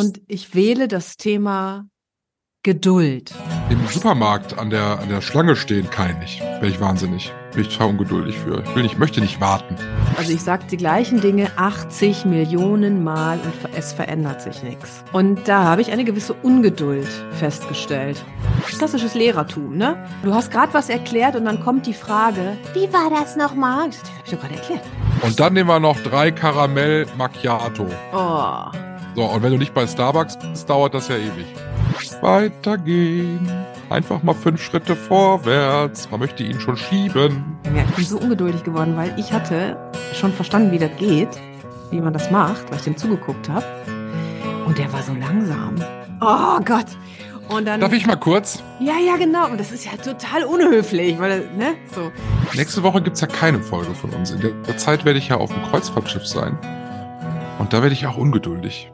und ich wähle das Thema Geduld. Im Supermarkt an der, an der Schlange stehen kann ich nicht. Wäre ich wahnsinnig. Bin ich total ungeduldig für. Ich will nicht, möchte nicht warten. Also ich sage die gleichen Dinge 80 Millionen Mal und es verändert sich nichts. Und da habe ich eine gewisse Ungeduld festgestellt. Klassisches Lehrertum, ne? Du hast gerade was erklärt und dann kommt die Frage, wie war das nochmal? Das habe ich doch gerade erklärt. Und dann nehmen wir noch drei Karamell Macchiato. Oh. So, und wenn du nicht bei Starbucks bist, dauert das ja ewig. Weitergehen. Einfach mal fünf Schritte vorwärts. Man möchte ihn schon schieben. Ja, ich bin so ungeduldig geworden, weil ich hatte schon verstanden, wie das geht, wie man das macht, weil ich dem zugeguckt habe. Und der war so langsam. Oh Gott. Und dann, Darf ich mal kurz? Ja, ja, genau. Und das ist ja total unhöflich, weil, ne, so. Nächste Woche gibt es ja keine Folge von uns. In der Zeit werde ich ja auf dem Kreuzfahrtschiff sein. Und da werde ich auch ungeduldig.